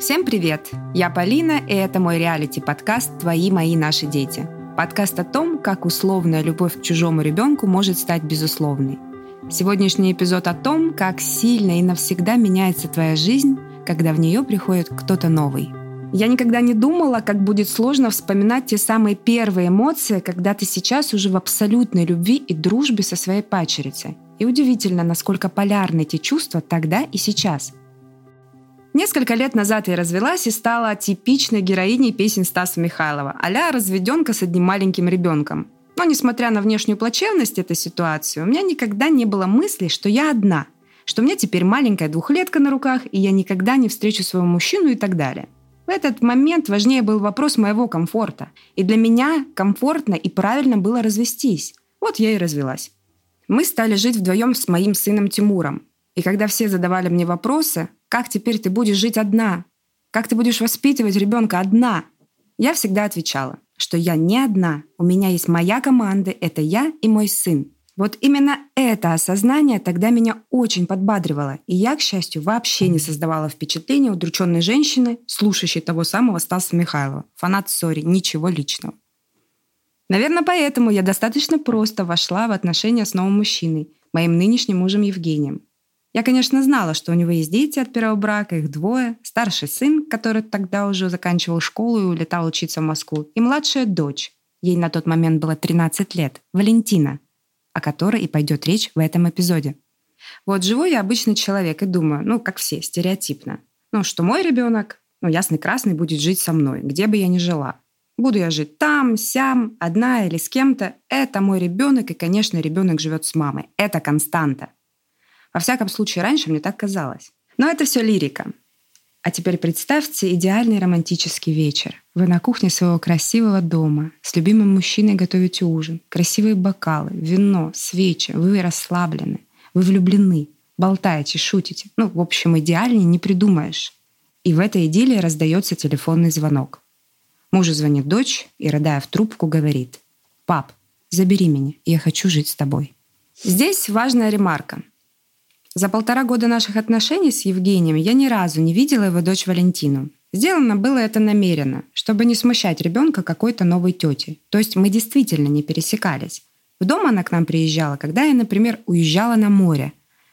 Всем привет! Я Полина, и это мой реалити-подкаст «Твои, мои, наши дети». Подкаст о том, как условная любовь к чужому ребенку может стать безусловной. Сегодняшний эпизод о том, как сильно и навсегда меняется твоя жизнь, когда в нее приходит кто-то новый. Я никогда не думала, как будет сложно вспоминать те самые первые эмоции, когда ты сейчас уже в абсолютной любви и дружбе со своей пачерицей. И удивительно, насколько полярны эти чувства тогда и сейчас – Несколько лет назад я развелась и стала типичной героиней песен Стаса Михайлова, а разведенка с одним маленьким ребенком. Но несмотря на внешнюю плачевность этой ситуации, у меня никогда не было мысли, что я одна, что у меня теперь маленькая двухлетка на руках, и я никогда не встречу своего мужчину и так далее. В этот момент важнее был вопрос моего комфорта. И для меня комфортно и правильно было развестись. Вот я и развелась. Мы стали жить вдвоем с моим сыном Тимуром. И когда все задавали мне вопросы, как теперь ты будешь жить одна? Как ты будешь воспитывать ребенка одна? Я всегда отвечала, что я не одна. У меня есть моя команда, это я и мой сын. Вот именно это осознание тогда меня очень подбадривало, и я, к счастью, вообще не создавала впечатления удрученной женщины, слушающей того самого Стаса Михайлова. Фанат Сори, ничего личного. Наверное, поэтому я достаточно просто вошла в отношения с новым мужчиной, моим нынешним мужем Евгением. Я, конечно, знала, что у него есть дети от первого брака, их двое. Старший сын, который тогда уже заканчивал школу и улетал учиться в Москву. И младшая дочь. Ей на тот момент было 13 лет. Валентина. О которой и пойдет речь в этом эпизоде. Вот живу я обычный человек и думаю, ну, как все, стереотипно. Ну, что мой ребенок, ну, ясный красный, будет жить со мной, где бы я ни жила. Буду я жить там, сям, одна или с кем-то. Это мой ребенок, и, конечно, ребенок живет с мамой. Это константа. Во всяком случае, раньше мне так казалось. Но это все лирика. А теперь представьте идеальный романтический вечер. Вы на кухне своего красивого дома, с любимым мужчиной готовите ужин, красивые бокалы, вино, свечи, вы расслаблены, вы влюблены, болтаете, шутите. Ну, в общем, идеальнее не придумаешь. И в этой идиллии раздается телефонный звонок. Мужу звонит дочь и, рыдая в трубку, говорит «Пап, забери меня, я хочу жить с тобой». Здесь важная ремарка. За полтора года наших отношений с Евгением я ни разу не видела его дочь Валентину. Сделано было это намеренно, чтобы не смущать ребенка какой-то новой тети. То есть мы действительно не пересекались. В дом она к нам приезжала, когда я, например, уезжала на море.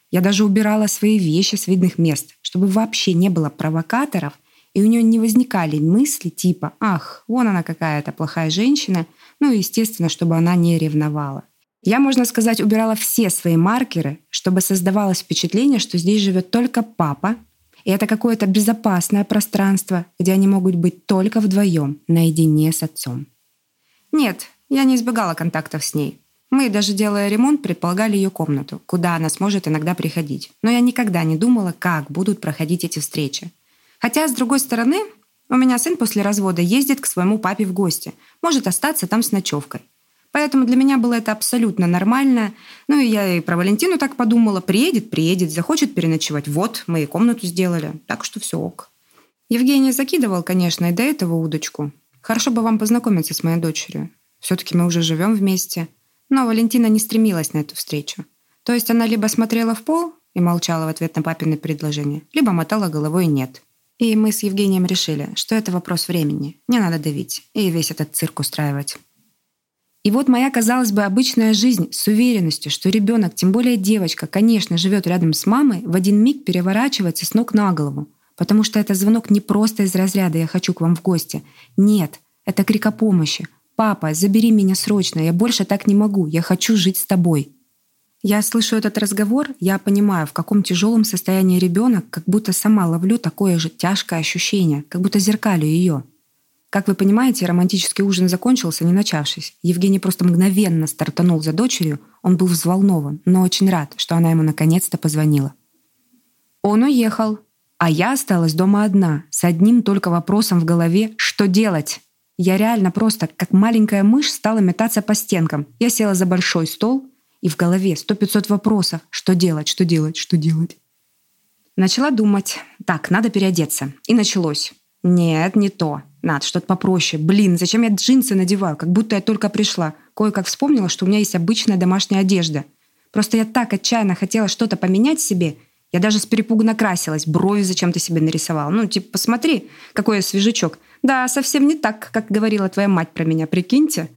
Я даже убирала свои вещи с видных мест, чтобы вообще не было провокаторов, и у нее не возникали мысли типа «Ах, вон она какая-то плохая женщина», ну и, естественно, чтобы она не ревновала. Я, можно сказать, убирала все свои маркеры, чтобы создавалось впечатление, что здесь живет только папа, и это какое-то безопасное пространство, где они могут быть только вдвоем, наедине с отцом. Нет, я не избегала контактов с ней. Мы, даже делая ремонт, предполагали ее комнату, куда она сможет иногда приходить. Но я никогда не думала, как будут проходить эти встречи. Хотя, с другой стороны, у меня сын после развода ездит к своему папе в гости, может остаться там с ночевкой. Поэтому для меня было это абсолютно нормально. Ну и я и про Валентину так подумала. Приедет, приедет, захочет переночевать. Вот, мы и комнату сделали. Так что все ок. Евгений закидывал, конечно, и до этого удочку. Хорошо бы вам познакомиться с моей дочерью. Все-таки мы уже живем вместе. Но Валентина не стремилась на эту встречу. То есть она либо смотрела в пол и молчала в ответ на папины предложения, либо мотала головой «нет». И мы с Евгением решили, что это вопрос времени. Не надо давить и весь этот цирк устраивать. И вот моя, казалось бы, обычная жизнь с уверенностью, что ребенок, тем более девочка, конечно, живет рядом с мамой, в один миг переворачивается с ног на голову. Потому что это звонок не просто из разряда «я хочу к вам в гости». Нет, это крик о помощи. «Папа, забери меня срочно, я больше так не могу, я хочу жить с тобой». Я слышу этот разговор, я понимаю, в каком тяжелом состоянии ребенок, как будто сама ловлю такое же тяжкое ощущение, как будто зеркалю ее. Как вы понимаете, романтический ужин закончился, не начавшись. Евгений просто мгновенно стартанул за дочерью. Он был взволнован, но очень рад, что она ему наконец-то позвонила. Он уехал, а я осталась дома одна, с одним только вопросом в голове «что делать?». Я реально просто, как маленькая мышь, стала метаться по стенкам. Я села за большой стол, и в голове сто пятьсот вопросов «что делать? Что делать? Что делать?». Начала думать «так, надо переодеться». И началось. Нет, не то. Надо что-то попроще. Блин, зачем я джинсы надеваю? Как будто я только пришла. Кое-как вспомнила, что у меня есть обычная домашняя одежда. Просто я так отчаянно хотела что-то поменять себе. Я даже с перепугу накрасилась, брови зачем ты себе нарисовал. Ну, типа, посмотри, какой я свежачок. Да, совсем не так, как говорила твоя мать про меня, прикиньте.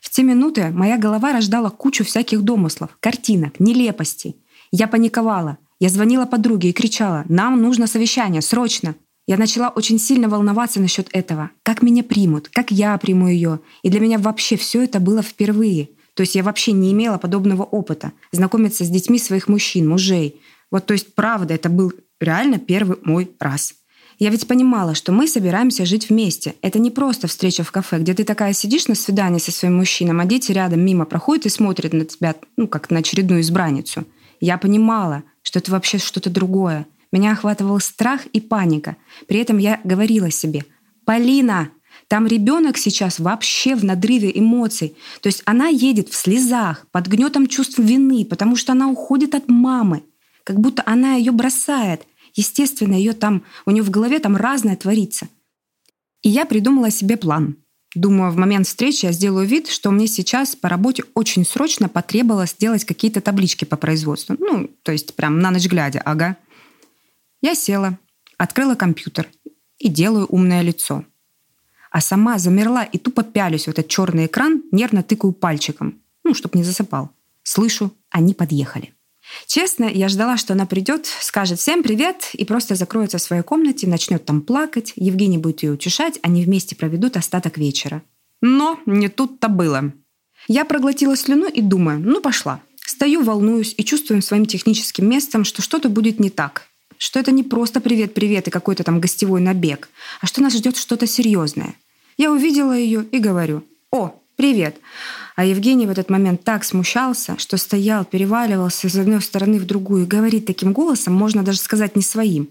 В те минуты моя голова рождала кучу всяких домыслов, картинок, нелепостей. Я паниковала. Я звонила подруге и кричала, нам нужно совещание, срочно. Я начала очень сильно волноваться насчет этого. Как меня примут, как я приму ее. И для меня вообще все это было впервые. То есть я вообще не имела подобного опыта. Знакомиться с детьми своих мужчин, мужей. Вот то есть правда, это был реально первый мой раз. Я ведь понимала, что мы собираемся жить вместе. Это не просто встреча в кафе, где ты такая сидишь на свидании со своим мужчином, а дети рядом мимо проходят и смотрят на тебя, ну, как на очередную избранницу. Я понимала, что это вообще что-то другое. Меня охватывал страх и паника. При этом я говорила себе, «Полина, там ребенок сейчас вообще в надрыве эмоций. То есть она едет в слезах, под гнетом чувств вины, потому что она уходит от мамы. Как будто она ее бросает. Естественно, ее там, у нее в голове там разное творится. И я придумала себе план. Думаю, в момент встречи я сделаю вид, что мне сейчас по работе очень срочно потребовалось сделать какие-то таблички по производству. Ну, то есть прям на ночь глядя, ага. Я села, открыла компьютер и делаю умное лицо. А сама замерла и тупо пялюсь в этот черный экран, нервно тыкаю пальчиком, ну, чтоб не засыпал. Слышу, они подъехали. Честно, я ждала, что она придет, скажет всем привет и просто закроется в своей комнате, начнет там плакать, Евгений будет ее утешать, они вместе проведут остаток вечера. Но не тут-то было. Я проглотила слюну и думаю, ну пошла. Стою, волнуюсь и чувствую своим техническим местом, что что-то будет не так. Что это не просто привет-привет и какой-то там гостевой набег, а что нас ждет что-то серьезное. Я увидела ее и говорю, о, привет. А Евгений в этот момент так смущался, что стоял, переваливался из одной стороны в другую и говорит таким голосом, можно даже сказать не своим.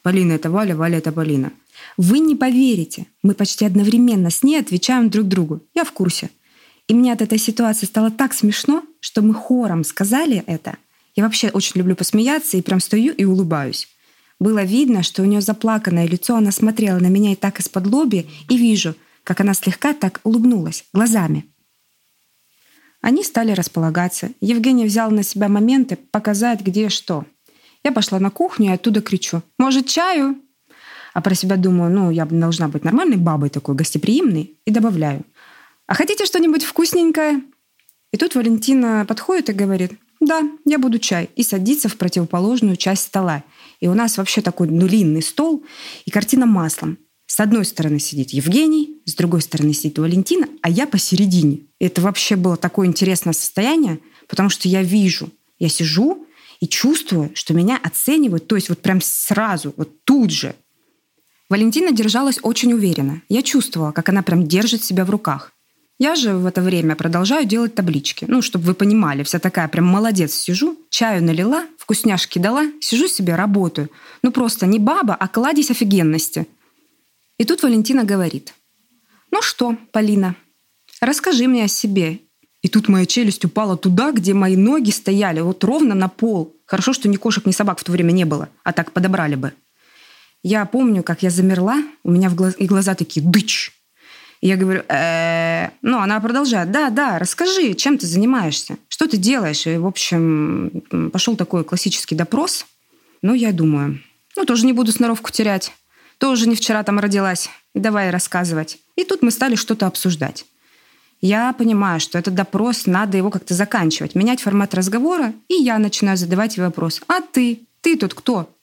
«Полина — это Валя, Валя — это Полина». Вы не поверите, мы почти одновременно с ней отвечаем друг другу. Я в курсе. И мне от этой ситуации стало так смешно, что мы хором сказали это. Я вообще очень люблю посмеяться и прям стою и улыбаюсь. Было видно, что у нее заплаканное лицо, она смотрела на меня и так из-под лоби, и вижу, как она слегка так улыбнулась глазами. Они стали располагаться. Евгений взял на себя моменты показать, где что. Я пошла на кухню и оттуда кричу «Может, чаю?» А про себя думаю, ну, я должна быть нормальной бабой такой, гостеприимной, и добавляю «А хотите что-нибудь вкусненькое?» И тут Валентина подходит и говорит «Да, я буду чай», и садится в противоположную часть стола. И у нас вообще такой длинный стол и картина маслом. С одной стороны сидит Евгений, с другой стороны сидит Валентина, а я посередине. Это вообще было такое интересное состояние, потому что я вижу, я сижу и чувствую, что меня оценивают, то есть вот прям сразу, вот тут же. Валентина держалась очень уверенно. Я чувствовала, как она прям держит себя в руках. Я же в это время продолжаю делать таблички. Ну, чтобы вы понимали, вся такая прям молодец сижу, чаю налила, вкусняшки дала, сижу себе, работаю. Ну, просто не баба, а кладезь офигенности – и тут Валентина говорит, ну что, Полина, расскажи мне о себе. И тут моя челюсть упала туда, где мои ноги стояли, вот ровно на пол. Хорошо, что ни кошек, ни собак в то время не было, а так подобрали бы. Я помню, как я замерла, у меня в глаз... и глаза такие «дыч». Я говорю, э ну, она продолжает, да, да, расскажи, чем ты занимаешься, что ты делаешь. И, в общем, пошел такой классический допрос. Ну, я думаю, ну, тоже не буду сноровку терять тоже не вчера там родилась, и давай рассказывать. И тут мы стали что-то обсуждать. Я понимаю, что этот допрос, надо его как-то заканчивать, менять формат разговора, и я начинаю задавать ей вопрос. «А ты? Ты тут кто?»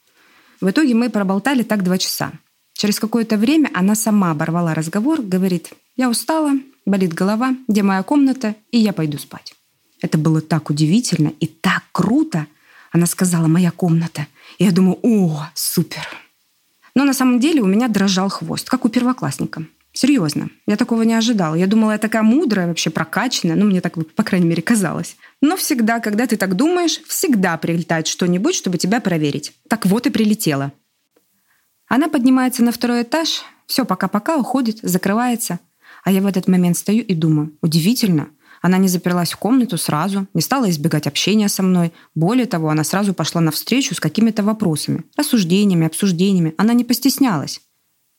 В итоге мы проболтали так два часа. Через какое-то время она сама оборвала разговор, говорит, «Я устала, болит голова, где моя комната, и я пойду спать». Это было так удивительно и так круто. Она сказала «моя комната». И я думаю, о, супер. Но на самом деле у меня дрожал хвост, как у первоклассника. Серьезно, я такого не ожидала. Я думала, я такая мудрая, вообще прокачанная. Ну, мне так, по крайней мере, казалось. Но всегда, когда ты так думаешь, всегда прилетает что-нибудь, чтобы тебя проверить. Так вот и прилетело. Она поднимается на второй этаж, все пока-пока, уходит, закрывается. А я в этот момент стою и думаю, удивительно, она не заперлась в комнату сразу, не стала избегать общения со мной. Более того, она сразу пошла навстречу с какими-то вопросами, рассуждениями, обсуждениями. Она не постеснялась.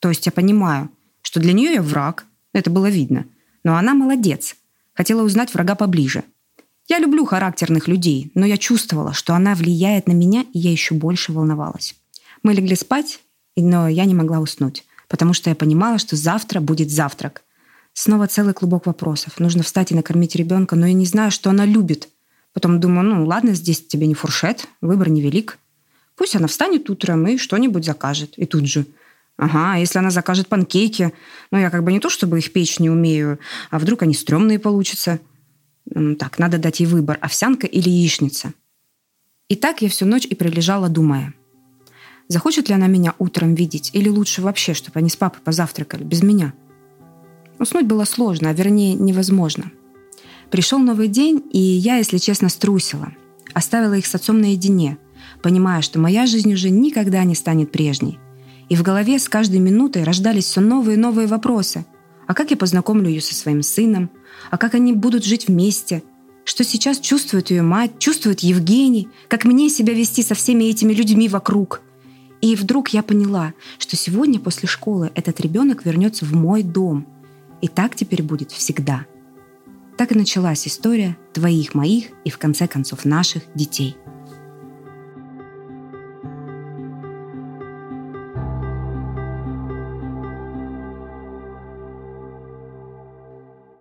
То есть я понимаю, что для нее я враг, это было видно. Но она молодец. Хотела узнать врага поближе. Я люблю характерных людей, но я чувствовала, что она влияет на меня, и я еще больше волновалась. Мы легли спать, но я не могла уснуть, потому что я понимала, что завтра будет завтрак. Снова целый клубок вопросов. Нужно встать и накормить ребенка, но я не знаю, что она любит. Потом думаю, ну ладно, здесь тебе не фуршет, выбор невелик. Пусть она встанет утром и что-нибудь закажет. И тут же, ага, если она закажет панкейки, ну я как бы не то, чтобы их печь не умею, а вдруг они стрёмные получатся. Так, надо дать ей выбор, овсянка или яичница. И так я всю ночь и прилежала, думая. Захочет ли она меня утром видеть, или лучше вообще, чтобы они с папой позавтракали, без меня? Уснуть было сложно, а вернее невозможно. Пришел новый день, и я, если честно, струсила. Оставила их с отцом наедине, понимая, что моя жизнь уже никогда не станет прежней. И в голове с каждой минутой рождались все новые и новые вопросы – а как я познакомлю ее со своим сыном? А как они будут жить вместе? Что сейчас чувствует ее мать, чувствует Евгений? Как мне себя вести со всеми этими людьми вокруг? И вдруг я поняла, что сегодня после школы этот ребенок вернется в мой дом. И так теперь будет всегда. Так и началась история твоих, моих и в конце концов наших детей –